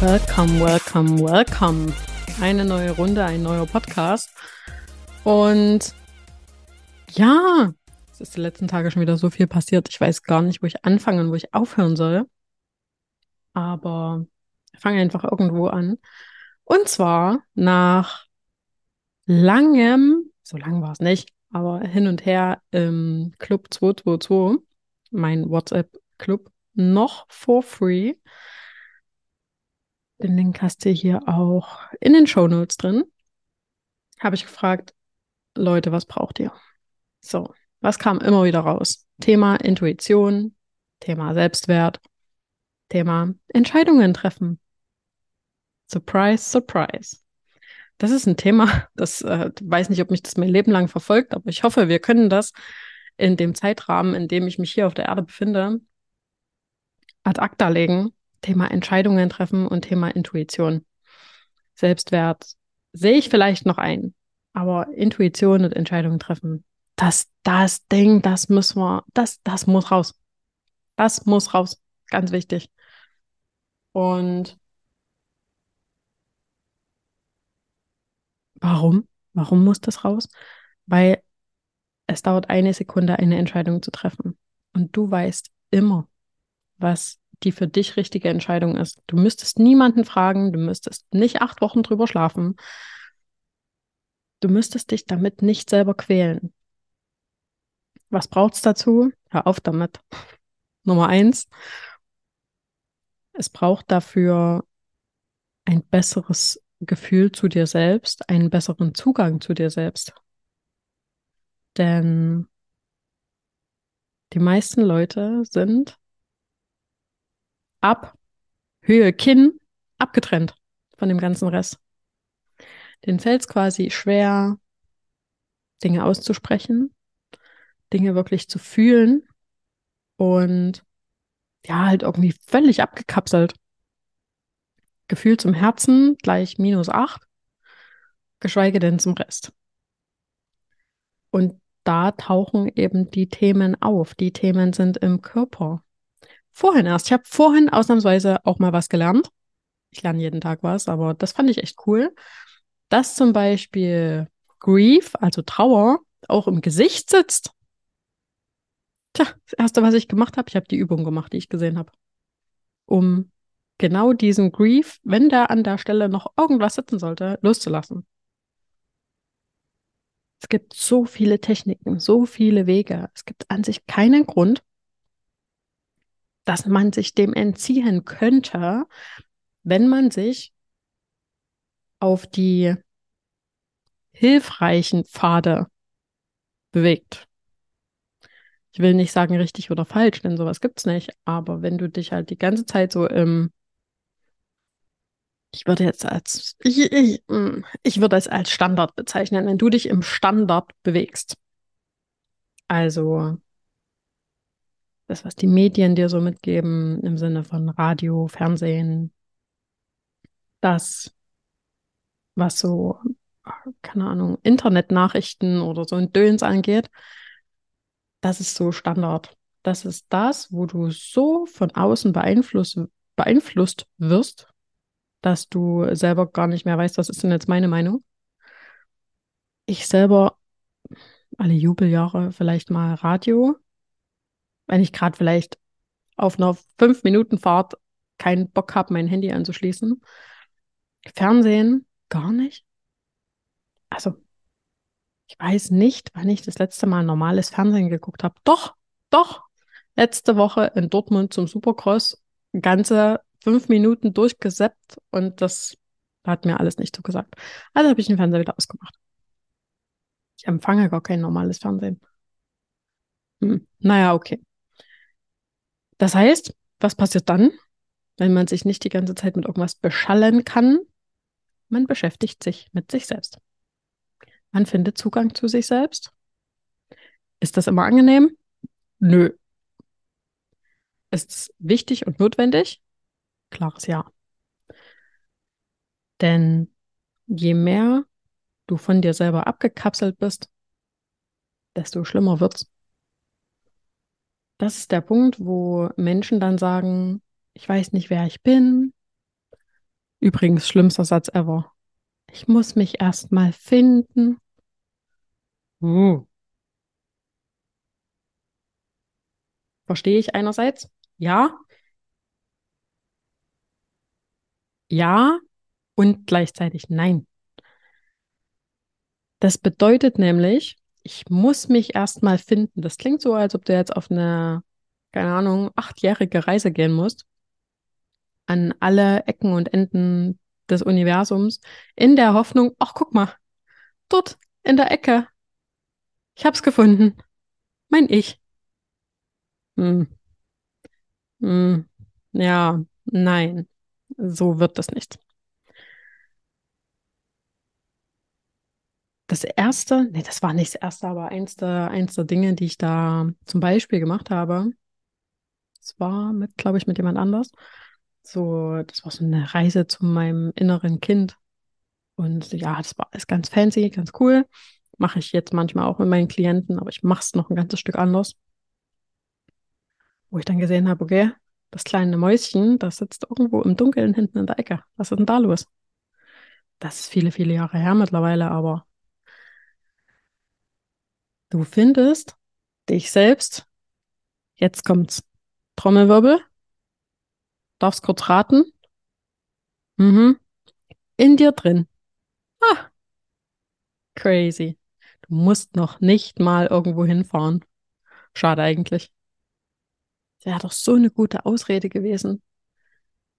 Welcome, welcome, welcome. Eine neue Runde, ein neuer Podcast. Und ja, es ist die letzten Tage schon wieder so viel passiert. Ich weiß gar nicht, wo ich anfangen und wo ich aufhören soll. Aber fange einfach irgendwo an. Und zwar nach langem, so lang war es nicht, aber hin und her im Club 222, mein WhatsApp-Club, noch for free. Den Link hast du hier auch in den Show Notes drin. Habe ich gefragt, Leute, was braucht ihr? So, was kam immer wieder raus? Thema Intuition, Thema Selbstwert, Thema Entscheidungen treffen. Surprise, surprise. Das ist ein Thema, das äh, weiß nicht, ob mich das mein Leben lang verfolgt, aber ich hoffe, wir können das in dem Zeitrahmen, in dem ich mich hier auf der Erde befinde, ad acta legen Thema Entscheidungen treffen und Thema Intuition. Selbstwert sehe ich vielleicht noch ein, aber Intuition und Entscheidungen treffen, das, das Ding, das müssen wir, das, das muss raus. Das muss raus. Ganz wichtig. Und warum? Warum muss das raus? Weil es dauert eine Sekunde, eine Entscheidung zu treffen. Und du weißt immer, was die für dich richtige Entscheidung ist. Du müsstest niemanden fragen, du müsstest nicht acht Wochen drüber schlafen. Du müsstest dich damit nicht selber quälen. Was braucht es dazu? Hör auf damit. Nummer eins. Es braucht dafür ein besseres Gefühl zu dir selbst, einen besseren Zugang zu dir selbst. Denn die meisten Leute sind ab Höhe Kinn abgetrennt von dem ganzen Rest. Den fällt es quasi schwer, Dinge auszusprechen, Dinge wirklich zu fühlen und ja, halt irgendwie völlig abgekapselt. Gefühl zum Herzen gleich minus acht, geschweige denn zum Rest. Und da tauchen eben die Themen auf. Die Themen sind im Körper vorhin erst. Ich habe vorhin ausnahmsweise auch mal was gelernt. Ich lerne jeden Tag was, aber das fand ich echt cool. Dass zum Beispiel Grief, also Trauer, auch im Gesicht sitzt. Tja, das Erste, was ich gemacht habe, ich habe die Übung gemacht, die ich gesehen habe. Um genau diesen Grief, wenn da an der Stelle noch irgendwas sitzen sollte, loszulassen. Es gibt so viele Techniken, so viele Wege. Es gibt an sich keinen Grund, dass man sich dem entziehen könnte, wenn man sich auf die hilfreichen Pfade bewegt. Ich will nicht sagen richtig oder falsch, denn sowas gibt's nicht. Aber wenn du dich halt die ganze Zeit so im, ich würde jetzt als, ich, ich, mm, ich würde es als Standard bezeichnen, wenn du dich im Standard bewegst. Also das, was die Medien dir so mitgeben, im Sinne von Radio, Fernsehen, das, was so, keine Ahnung, Internetnachrichten oder so ein Döns angeht, das ist so Standard. Das ist das, wo du so von außen beeinflusst, beeinflusst wirst, dass du selber gar nicht mehr weißt, was ist denn jetzt meine Meinung. Ich selber alle Jubeljahre vielleicht mal Radio, wenn ich gerade vielleicht auf einer fünf Minuten Fahrt keinen Bock habe, mein Handy anzuschließen. Fernsehen gar nicht. Also ich weiß nicht, wann ich das letzte Mal normales Fernsehen geguckt habe. Doch, doch. Letzte Woche in Dortmund zum Supercross ganze fünf Minuten durchgeseppt und das hat mir alles nicht zugesagt. Also habe ich den Fernseher wieder ausgemacht. Ich empfange gar kein normales Fernsehen. Hm. Naja, okay. Das heißt, was passiert dann, wenn man sich nicht die ganze Zeit mit irgendwas beschallen kann? Man beschäftigt sich mit sich selbst. Man findet Zugang zu sich selbst. Ist das immer angenehm? Nö. Ist es wichtig und notwendig? Klares Ja. Denn je mehr du von dir selber abgekapselt bist, desto schlimmer wird's. Das ist der Punkt, wo Menschen dann sagen, ich weiß nicht, wer ich bin. Übrigens, schlimmster Satz ever. Ich muss mich erst mal finden. Uh. Verstehe ich einerseits. Ja. Ja und gleichzeitig nein. Das bedeutet nämlich, ich muss mich erst mal finden. Das klingt so, als ob du jetzt auf eine, keine Ahnung, achtjährige Reise gehen musst. An alle Ecken und Enden des Universums. In der Hoffnung, ach, guck mal, dort in der Ecke. Ich hab's gefunden. Mein Ich. Hm. Hm. Ja, nein. So wird das nicht. Das erste, nee, das war nicht das erste, aber eins der, eins der Dinge, die ich da zum Beispiel gemacht habe, das war mit, glaube ich, mit jemand anders. So, das war so eine Reise zu meinem inneren Kind. Und ja, das war alles ganz fancy, ganz cool. Mache ich jetzt manchmal auch mit meinen Klienten, aber ich mache es noch ein ganzes Stück anders. Wo ich dann gesehen habe, okay, das kleine Mäuschen, das sitzt irgendwo im Dunkeln hinten in der Ecke. Was ist denn da los? Das ist viele, viele Jahre her mittlerweile, aber du findest dich selbst. Jetzt kommt's. Trommelwirbel. Darfst kurz raten? Mhm. In dir drin. Ah. Crazy. Du musst noch nicht mal irgendwo hinfahren. Schade eigentlich. wäre doch so eine gute Ausrede gewesen,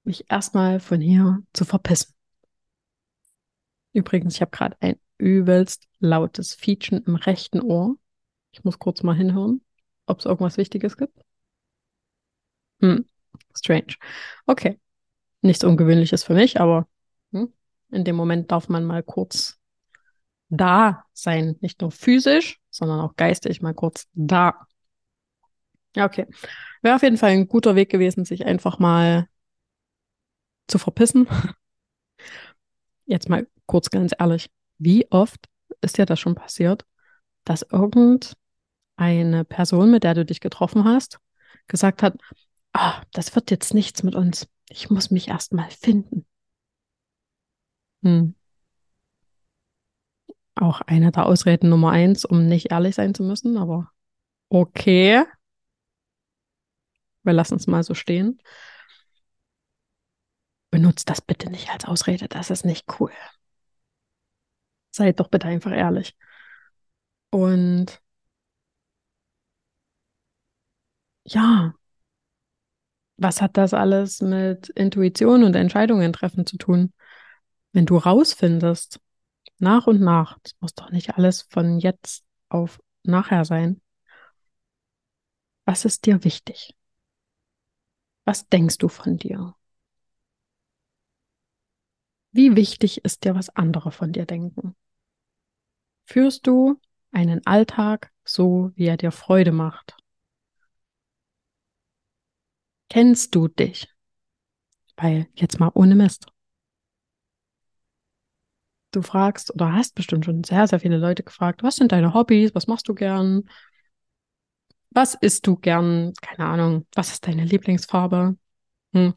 mich erstmal von hier zu verpissen. Übrigens, ich habe gerade ein übelst lautes Fietschen im rechten Ohr. Ich muss kurz mal hinhören, ob es irgendwas Wichtiges gibt. Hm, strange. Okay. Nichts Ungewöhnliches für mich, aber hm, in dem Moment darf man mal kurz da sein. Nicht nur physisch, sondern auch geistig mal kurz da. Ja, okay. Wäre auf jeden Fall ein guter Weg gewesen, sich einfach mal zu verpissen. Jetzt mal kurz ganz ehrlich. Wie oft ist dir das schon passiert, dass irgendeine Person, mit der du dich getroffen hast, gesagt hat, ah, das wird jetzt nichts mit uns. Ich muss mich erst mal finden. Hm. Auch eine der Ausreden Nummer eins, um nicht ehrlich sein zu müssen, aber okay. Wir lassen es mal so stehen. Benutzt das bitte nicht als Ausrede, das ist nicht cool. Seid doch bitte einfach ehrlich. Und ja, was hat das alles mit Intuition und Entscheidungen treffen zu tun? Wenn du rausfindest, nach und nach, das muss doch nicht alles von jetzt auf nachher sein. Was ist dir wichtig? Was denkst du von dir? Wie wichtig ist dir, was andere von dir denken? Führst du einen Alltag so, wie er dir Freude macht? Kennst du dich? Weil jetzt mal ohne Mist. Du fragst oder hast bestimmt schon sehr, sehr viele Leute gefragt, was sind deine Hobbys? Was machst du gern? Was isst du gern? Keine Ahnung. Was ist deine Lieblingsfarbe? Hm.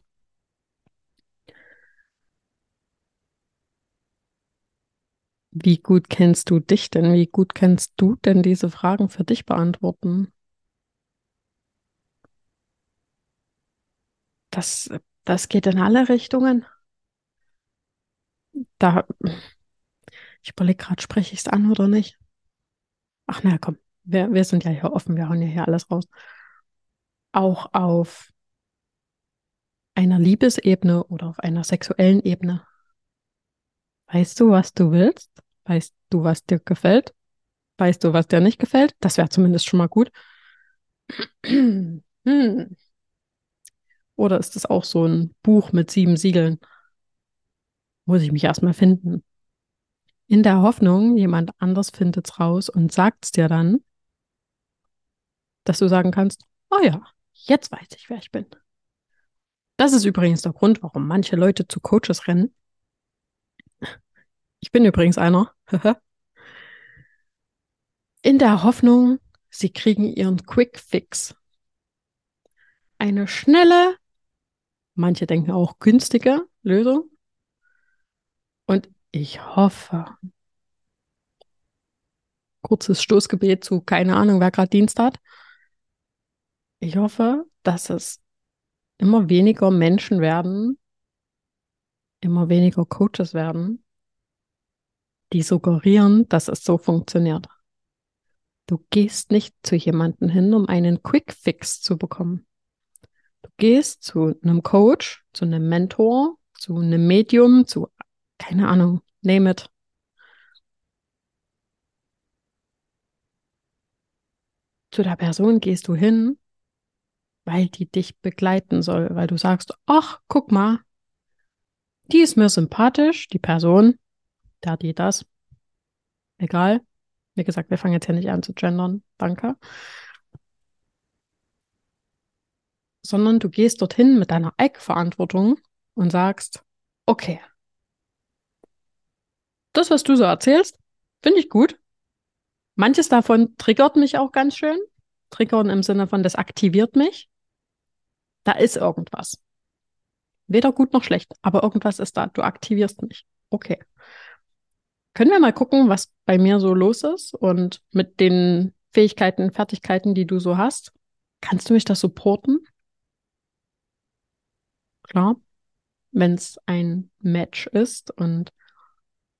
Wie gut kennst du dich denn? Wie gut kennst du denn diese Fragen für dich beantworten? Das, das geht in alle Richtungen. Da, ich überlege gerade, spreche ich es an oder nicht? Ach na komm, wir, wir sind ja hier offen, wir hauen ja hier alles raus. Auch auf einer Liebesebene oder auf einer sexuellen Ebene. Weißt du, was du willst? Weißt du, was dir gefällt? Weißt du, was dir nicht gefällt? Das wäre zumindest schon mal gut. hm. Oder ist das auch so ein Buch mit sieben Siegeln? Muss ich mich erstmal finden. In der Hoffnung, jemand anders findet es raus und sagt es dir dann, dass du sagen kannst, oh ja, jetzt weiß ich, wer ich bin. Das ist übrigens der Grund, warum manche Leute zu Coaches rennen. Ich bin übrigens einer. In der Hoffnung, sie kriegen ihren Quick Fix. Eine schnelle, manche denken auch günstige Lösung, Und ich hoffe, kurzes Stoßgebet zu, keine Ahnung, wer gerade Dienst hat. Ich hoffe, dass es immer weniger Menschen werden, immer weniger Coaches werden, die suggerieren, dass es so funktioniert. Du gehst nicht zu jemandem hin, um einen Quick Fix zu bekommen. Du gehst zu einem Coach, zu einem Mentor, zu einem Medium, zu, keine Ahnung, name it. Zu der Person gehst du hin, weil die dich begleiten soll, weil du sagst, ach, guck mal, die ist mir sympathisch, die Person, da die das. Egal. Wie gesagt, wir fangen jetzt hier nicht an zu gendern. Danke. Sondern du gehst dorthin mit deiner Eigenverantwortung und sagst, okay, das, was du so erzählst, finde ich gut. Manches davon triggert mich auch ganz schön. Triggern im Sinne von, das aktiviert mich. Da ist irgendwas. Weder gut noch schlecht, aber irgendwas ist da. Du aktivierst mich. Okay. Können wir mal gucken, was bei mir so los ist und mit den Fähigkeiten, Fertigkeiten, die du so hast? Kannst du mich da supporten? Klar, wenn es ein Match ist und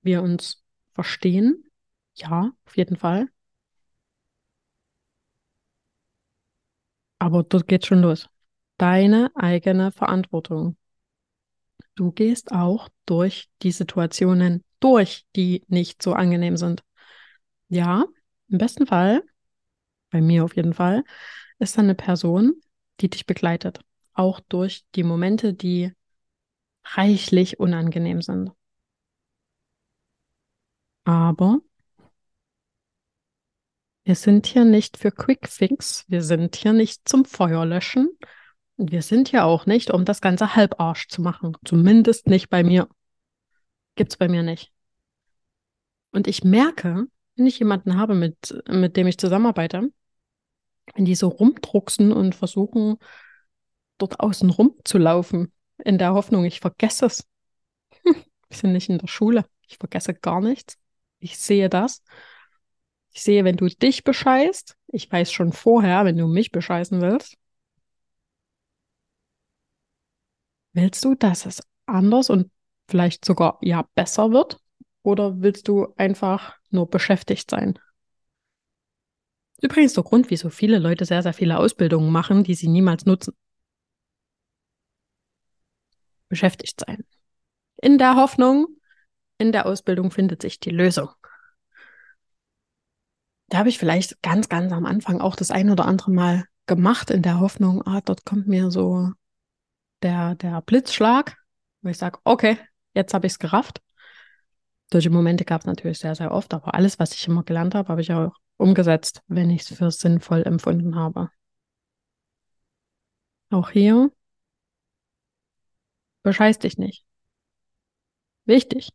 wir uns verstehen, ja, auf jeden Fall. Aber dort geht schon los. Deine eigene Verantwortung. Du gehst auch durch die Situationen durch, die nicht so angenehm sind. Ja, im besten Fall, bei mir auf jeden Fall, ist da eine Person, die dich begleitet. Auch durch die Momente, die reichlich unangenehm sind. Aber wir sind hier nicht für Quick Fix, wir sind hier nicht zum Feuerlöschen und wir sind hier auch nicht, um das Ganze halbarsch zu machen. Zumindest nicht bei mir. Gibt's bei mir nicht. Und ich merke, wenn ich jemanden habe, mit, mit dem ich zusammenarbeite, wenn die so rumdrucksen und versuchen, dort außen rumzulaufen, in der Hoffnung, ich vergesse es. Wir sind nicht in der Schule. Ich vergesse gar nichts. Ich sehe das. Ich sehe, wenn du dich bescheißt. Ich weiß schon vorher, wenn du mich bescheißen willst. Willst du, dass es anders und vielleicht sogar ja besser wird? Oder willst du einfach nur beschäftigt sein? Übrigens der Grund, wieso viele Leute sehr, sehr viele Ausbildungen machen, die sie niemals nutzen. Beschäftigt sein. In der Hoffnung, in der Ausbildung findet sich die Lösung. Da habe ich vielleicht ganz, ganz am Anfang auch das ein oder andere Mal gemacht, in der Hoffnung, ah, dort kommt mir so der, der Blitzschlag, wo ich sage, okay, jetzt habe ich es gerafft. Solche Momente gab es natürlich sehr, sehr oft, aber alles, was ich immer gelernt habe, habe ich auch umgesetzt, wenn ich es für sinnvoll empfunden habe. Auch hier, bescheiß dich nicht. Wichtig.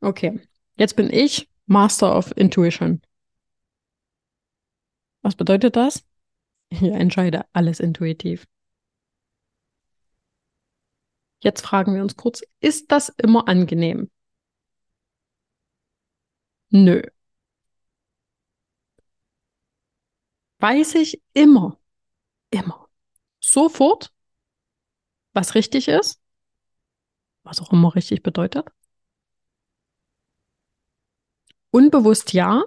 Okay, jetzt bin ich Master of Intuition. Was bedeutet das? Ich entscheide alles intuitiv. Jetzt fragen wir uns kurz, ist das immer angenehm? Nö. Weiß ich immer, immer, sofort, was richtig ist, was auch immer richtig bedeutet? Unbewusst ja.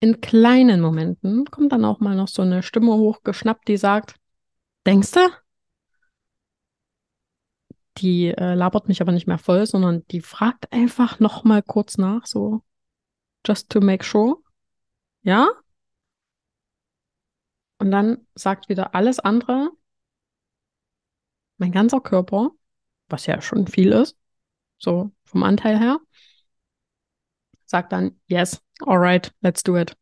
In kleinen Momenten kommt dann auch mal noch so eine Stimme hochgeschnappt, die sagt, denkst du? die äh, labert mich aber nicht mehr voll, sondern die fragt einfach noch mal kurz nach, so just to make sure. Ja? Und dann sagt wieder alles andere, mein ganzer Körper, was ja schon viel ist, so vom Anteil her, sagt dann, yes, alright, let's do it.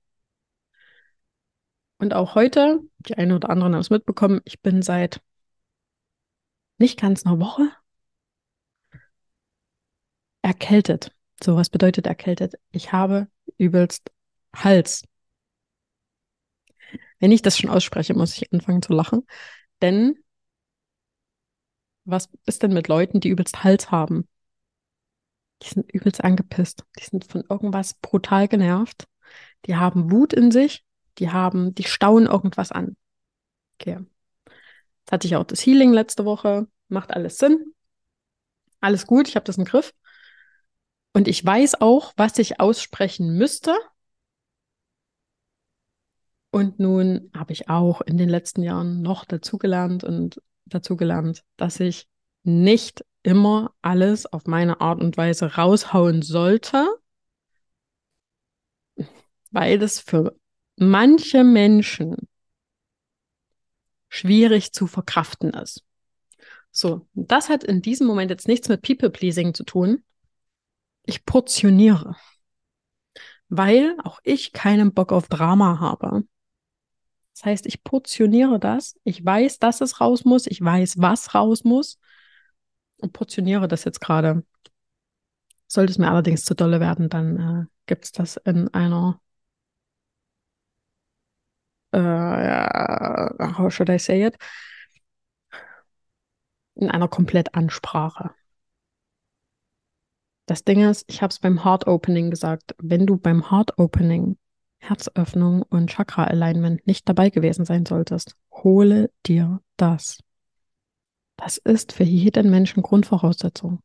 Und auch heute, die einen oder anderen haben es mitbekommen, ich bin seit nicht ganz einer Woche, erkältet. So, was bedeutet erkältet? Ich habe übelst Hals. Wenn ich das schon ausspreche, muss ich anfangen zu lachen. Denn was ist denn mit Leuten, die übelst Hals haben? Die sind übelst angepisst. Die sind von irgendwas brutal genervt. Die haben Wut in sich. Die haben, die stauen irgendwas an. Okay. Jetzt hatte ich auch das Healing letzte Woche. Macht alles Sinn. Alles gut. Ich habe das im Griff. Und ich weiß auch, was ich aussprechen müsste. Und nun habe ich auch in den letzten Jahren noch dazugelernt und dazugelernt, dass ich nicht immer alles auf meine Art und Weise raushauen sollte, weil das für manche Menschen schwierig zu verkraften ist. So, das hat in diesem Moment jetzt nichts mit People-Pleasing zu tun. Ich portioniere, weil auch ich keinen Bock auf Drama habe. Das heißt, ich portioniere das. Ich weiß, dass es raus muss. Ich weiß, was raus muss. Und portioniere das jetzt gerade. Sollte es mir allerdings zu dolle werden, dann äh, gibt es das in einer äh, how should I say it? In einer Komplettansprache. Das Ding ist, ich habe es beim Heart Opening gesagt, wenn du beim Heart Opening Herzöffnung und Chakra-Alignment nicht dabei gewesen sein solltest, hole dir das. Das ist für jeden Menschen Grundvoraussetzung.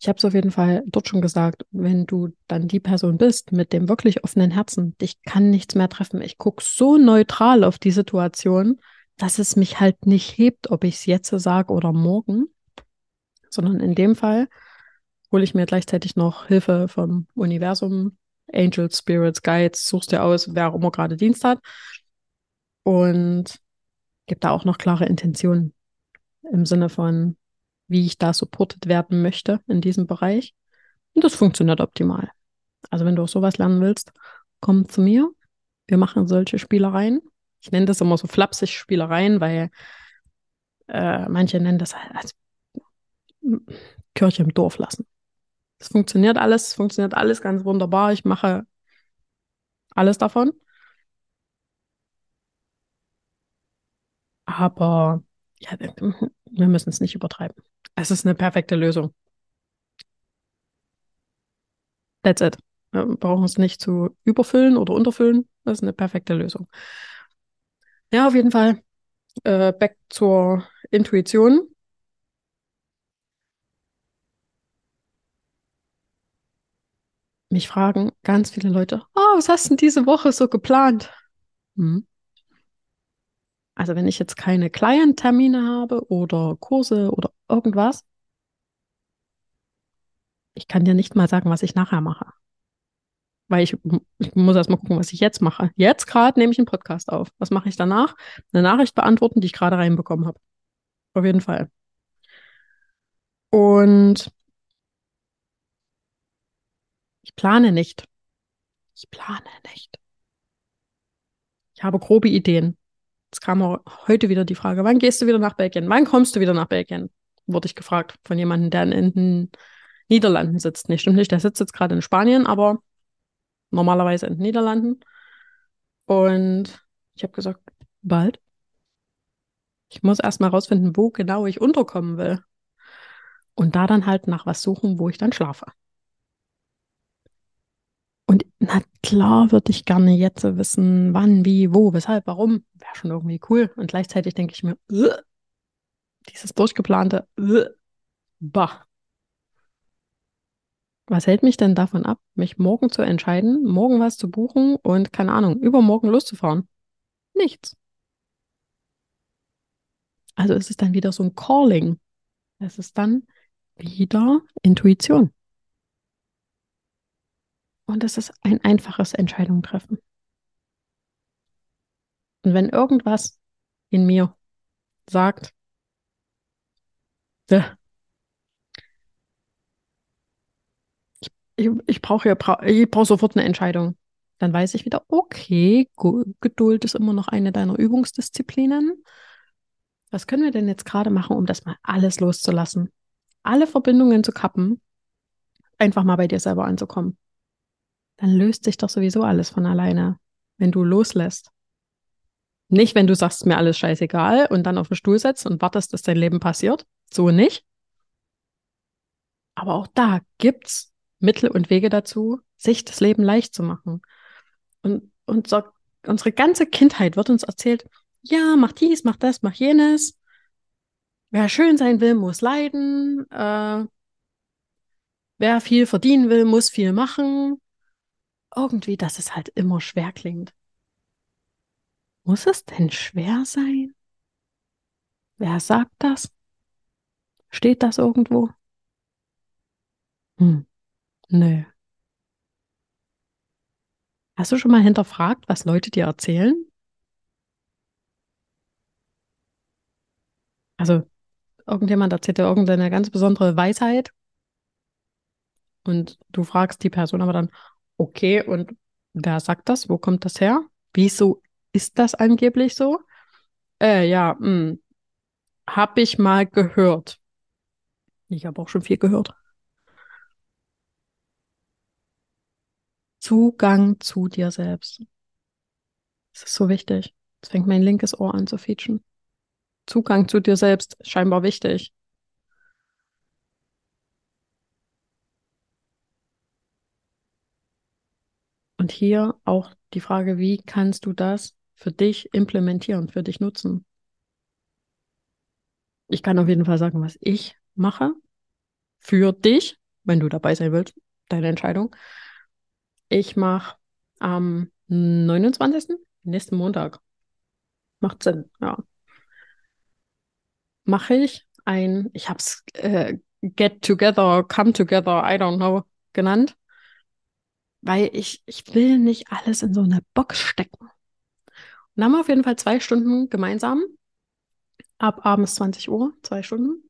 Ich habe es auf jeden Fall dort schon gesagt, wenn du dann die Person bist mit dem wirklich offenen Herzen, dich kann nichts mehr treffen. Ich gucke so neutral auf die Situation, dass es mich halt nicht hebt, ob ich es jetzt sage oder morgen, sondern in dem Fall hole ich mir gleichzeitig noch Hilfe vom Universum, Angels, Spirits, Guides, suchst dir aus, wer auch immer gerade Dienst hat. Und gebe da auch noch klare Intentionen im Sinne von, wie ich da supported werden möchte in diesem Bereich. Und das funktioniert optimal. Also wenn du auch sowas lernen willst, komm zu mir. Wir machen solche Spielereien. Ich nenne das immer so flapsig Spielereien, weil äh, manche nennen das als Kirche im Dorf lassen. Es funktioniert alles, es funktioniert alles ganz wunderbar. Ich mache alles davon. Aber ja, wir müssen es nicht übertreiben. Es ist eine perfekte Lösung. That's it. Wir brauchen es nicht zu überfüllen oder unterfüllen. Das ist eine perfekte Lösung. Ja, auf jeden Fall. Äh, back zur Intuition. Mich fragen ganz viele Leute, oh, was hast du denn diese Woche so geplant? Hm. Also wenn ich jetzt keine Client-Termine habe oder Kurse oder irgendwas, ich kann dir nicht mal sagen, was ich nachher mache. Weil ich, ich muss erst mal gucken, was ich jetzt mache. Jetzt gerade nehme ich einen Podcast auf. Was mache ich danach? Eine Nachricht beantworten, die ich gerade reinbekommen habe. Auf jeden Fall. Und ich plane nicht. Ich plane nicht. Ich habe grobe Ideen. Jetzt kam auch heute wieder die Frage, wann gehst du wieder nach Belgien? Wann kommst du wieder nach Belgien? Wurde ich gefragt von jemandem, der in den Niederlanden sitzt. Nee, stimmt nicht, der sitzt jetzt gerade in Spanien, aber normalerweise in den Niederlanden. Und ich habe gesagt, bald. Ich muss erst mal rausfinden, wo genau ich unterkommen will. Und da dann halt nach was suchen, wo ich dann schlafe. Na klar würde ich gerne jetzt wissen, wann, wie, wo, weshalb, warum. Wäre schon irgendwie cool. Und gleichzeitig denke ich mir, dieses durchgeplante, bah. Was hält mich denn davon ab, mich morgen zu entscheiden, morgen was zu buchen und keine Ahnung, übermorgen loszufahren? Nichts. Also ist es dann wieder so ein Calling. Es ist dann wieder Intuition. Und es ist ein einfaches Entscheidung treffen. Und wenn irgendwas in mir sagt, ich, ich, ich brauche ich brauche sofort eine Entscheidung, dann weiß ich wieder, okay, Geduld ist immer noch eine deiner Übungsdisziplinen. Was können wir denn jetzt gerade machen, um das mal alles loszulassen? Alle Verbindungen zu kappen, einfach mal bei dir selber anzukommen dann löst sich doch sowieso alles von alleine, wenn du loslässt. Nicht, wenn du sagst, mir alles scheißegal und dann auf den Stuhl setzt und wartest, dass dein Leben passiert. So nicht. Aber auch da gibt's Mittel und Wege dazu, sich das Leben leicht zu machen. Und, so, unsere ganze Kindheit wird uns erzählt, ja, mach dies, mach das, mach jenes. Wer schön sein will, muss leiden. Äh, wer viel verdienen will, muss viel machen. Irgendwie, dass es halt immer schwer klingt. Muss es denn schwer sein? Wer sagt das? Steht das irgendwo? Hm, nö. Hast du schon mal hinterfragt, was Leute dir erzählen? Also, irgendjemand erzählt dir irgendeine ganz besondere Weisheit und du fragst die Person aber dann, okay, und wer sagt das? Wo kommt das her? Wieso ist das angeblich so? Äh, ja, hm, hab ich mal gehört. Ich habe auch schon viel gehört. Zugang zu dir selbst. Das ist so wichtig. Jetzt fängt mein linkes Ohr an zu featschen. Zugang zu dir selbst, scheinbar wichtig. Und hier auch die Frage, wie kannst du das für dich implementieren, für dich nutzen? Ich kann auf jeden Fall sagen, was ich mache für dich, wenn du dabei sein willst, deine Entscheidung. Ich mache am 29. nächsten Montag. Macht Sinn, ja. Mache ich ein, ich habe es äh, Get Together, Come Together, I don't know, genannt. Weil ich, ich will nicht alles in so eine Box stecken. Und dann haben wir auf jeden Fall zwei Stunden gemeinsam. Ab abends 20 Uhr, zwei Stunden.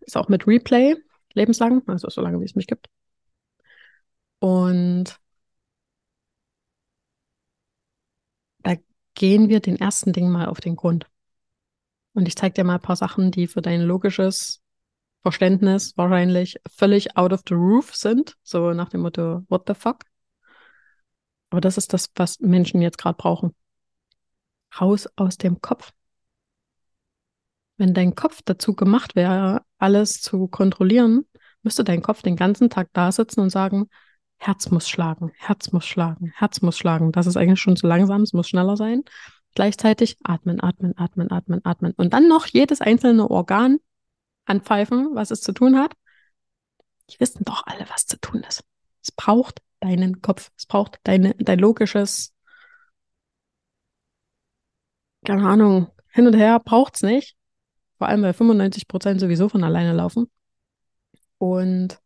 Ist auch mit Replay, lebenslang, also so lange wie es mich gibt. Und da gehen wir den ersten Dingen mal auf den Grund. Und ich zeige dir mal ein paar Sachen, die für dein logisches Verständnis wahrscheinlich völlig out of the roof sind. So nach dem Motto, what the fuck? Aber das ist das, was Menschen jetzt gerade brauchen. Raus aus dem Kopf. Wenn dein Kopf dazu gemacht wäre, alles zu kontrollieren, müsste dein Kopf den ganzen Tag da sitzen und sagen, Herz muss schlagen, Herz muss schlagen, Herz muss schlagen. Das ist eigentlich schon zu langsam, es muss schneller sein. Gleichzeitig atmen, atmen, atmen, atmen, atmen. Und dann noch jedes einzelne Organ anpfeifen, was es zu tun hat. Die wissen doch alle, was zu tun ist. Es braucht deinen Kopf, es braucht deine, dein logisches, keine Ahnung, hin und her braucht es nicht. Vor allem, weil 95 Prozent sowieso von alleine laufen. Und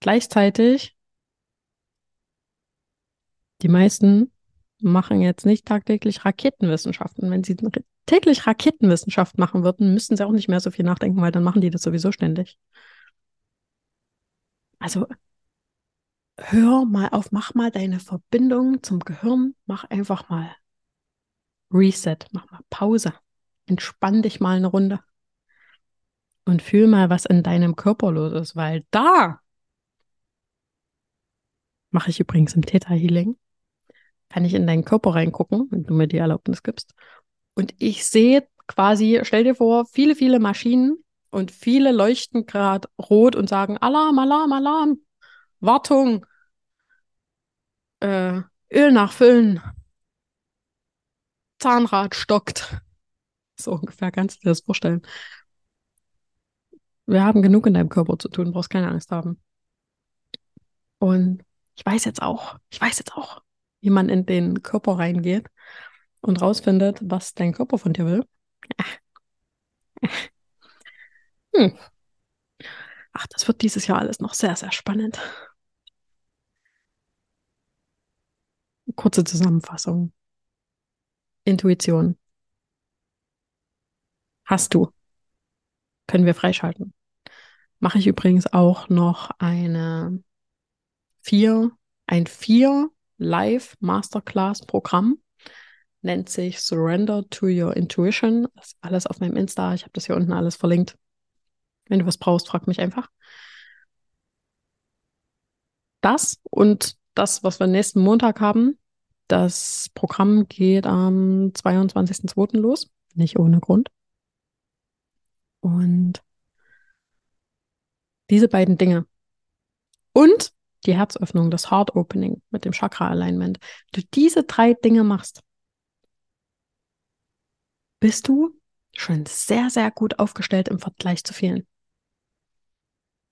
gleichzeitig die meisten machen jetzt nicht tagtäglich Raketenwissenschaften. Wenn sie täglich Raketenwissenschaft machen würden, müssten sie auch nicht mehr so viel nachdenken, weil dann machen die das sowieso ständig. Also hör mal auf, mach mal deine Verbindung zum Gehirn, mach einfach mal Reset, mach mal Pause, entspann dich mal eine Runde und fühl mal, was in deinem Körper los ist, weil da mache ich übrigens im Theta Healing kann ich in deinen Körper reingucken, wenn du mir die Erlaubnis gibst. Und ich sehe quasi, stell dir vor, viele, viele Maschinen und viele leuchten gerade rot und sagen Alarm, Alarm, Alarm, Wartung, äh, Öl nachfüllen, Zahnrad stockt. So ungefähr kannst du dir das vorstellen. Wir haben genug in deinem Körper zu tun, brauchst keine Angst haben. Und ich weiß jetzt auch, ich weiß jetzt auch, wie man in den Körper reingeht und rausfindet, was dein Körper von dir will. Hm. Ach, das wird dieses Jahr alles noch sehr, sehr spannend. Kurze Zusammenfassung. Intuition. Hast du. Können wir freischalten. Mache ich übrigens auch noch eine vier, ein vier Live Masterclass Programm. Nennt sich Surrender to Your Intuition. Das ist alles auf meinem Insta. Ich habe das hier unten alles verlinkt. Wenn du was brauchst, frag mich einfach. Das und das, was wir nächsten Montag haben, Das Programm geht am 22.02. los, nicht ohne Grund. Und diese beiden Dinge und die Herzöffnung, das Heart Opening mit dem Chakra Alignment, du diese drei Dinge machst, bist du schon sehr, sehr gut aufgestellt im Vergleich zu vielen.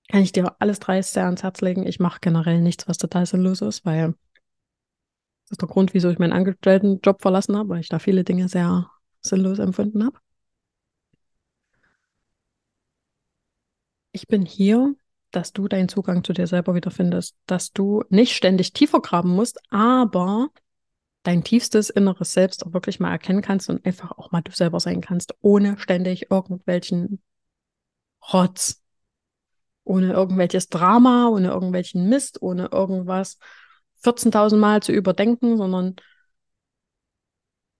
Kann ich dir alles drei sehr ans Herz legen. Ich mache generell nichts, was total sinnlos ist, weil das ist der Grund, wieso ich meinen Angestelltenjob verlassen habe, weil ich da viele Dinge sehr sinnlos empfunden habe. Ich bin hier, dass du deinen Zugang zu dir selber wiederfindest, dass du nicht ständig tiefer graben musst, aber dein tiefstes inneres Selbst auch wirklich mal erkennen kannst und einfach auch mal du selber sein kannst, ohne ständig irgendwelchen Rotz, ohne irgendwelches Drama, ohne irgendwelchen Mist, ohne irgendwas 14.000 Mal zu überdenken, sondern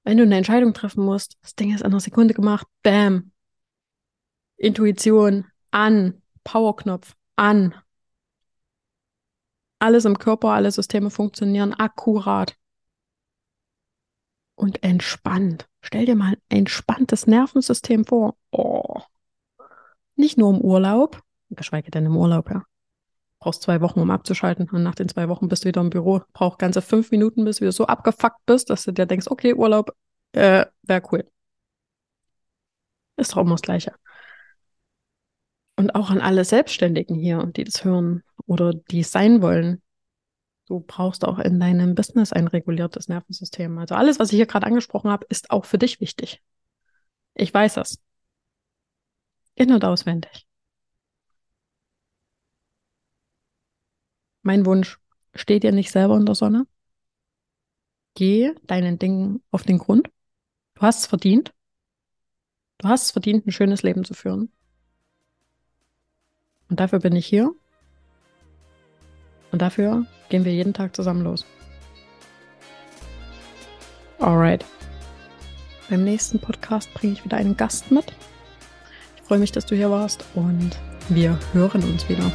wenn du eine Entscheidung treffen musst, das Ding ist in einer Sekunde gemacht, bam, Intuition an, Powerknopf an. Alles im Körper, alle Systeme funktionieren akkurat und entspannt. Stell dir mal ein entspanntes Nervensystem vor. Oh. Nicht nur im Urlaub, geschweige denn im Urlaub, ja. Brauchst zwei Wochen, um abzuschalten. Und nach den zwei Wochen bist du wieder im Büro. Braucht ganze fünf Minuten, bis du wieder so abgefuckt bist, dass du dir denkst, okay, Urlaub, äh, wäre cool. Ist doch immer das Gleiche. Und auch an alle Selbstständigen hier, die das hören oder die es sein wollen. Du brauchst auch in deinem Business ein reguliertes Nervensystem. Also alles, was ich hier gerade angesprochen habe, ist auch für dich wichtig. Ich weiß das. In- und auswendig. Mein Wunsch, steh dir nicht selber in der Sonne. Geh deinen Dingen auf den Grund. Du hast es verdient. Du hast es verdient, ein schönes Leben zu führen. Und dafür bin ich hier. Und dafür gehen wir jeden Tag zusammen los. Alright. Beim nächsten Podcast bringe ich wieder einen Gast mit. Ich freue mich, dass du hier warst und wir hören uns wieder.